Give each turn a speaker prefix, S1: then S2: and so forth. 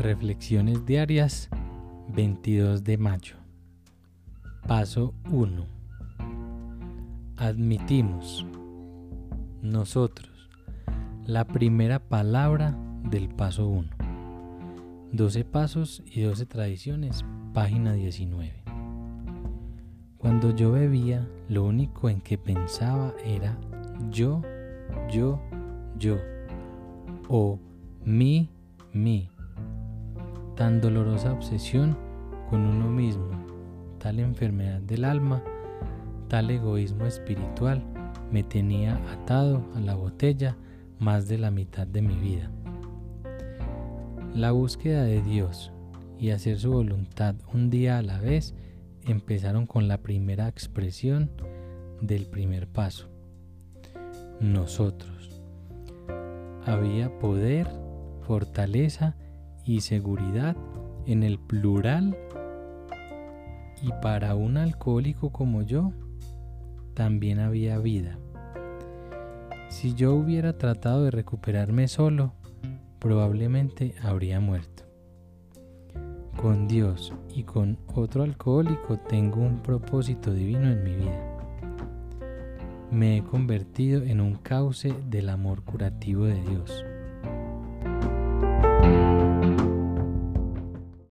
S1: Reflexiones diarias 22 de mayo. Paso 1. Admitimos nosotros la primera palabra del paso 1. 12 pasos y 12 tradiciones, página 19. Cuando yo bebía, lo único en que pensaba era yo, yo, yo, o mi, mi tan dolorosa obsesión con uno mismo, tal enfermedad del alma, tal egoísmo espiritual me tenía atado a la botella más de la mitad de mi vida. La búsqueda de Dios y hacer su voluntad un día a la vez empezaron con la primera expresión del primer paso. Nosotros. Había poder, fortaleza y seguridad en el plural y para un alcohólico como yo también había vida. Si yo hubiera tratado de recuperarme solo, probablemente habría muerto. Con Dios y con otro alcohólico tengo un propósito divino en mi vida. Me he convertido en un cauce del amor curativo de Dios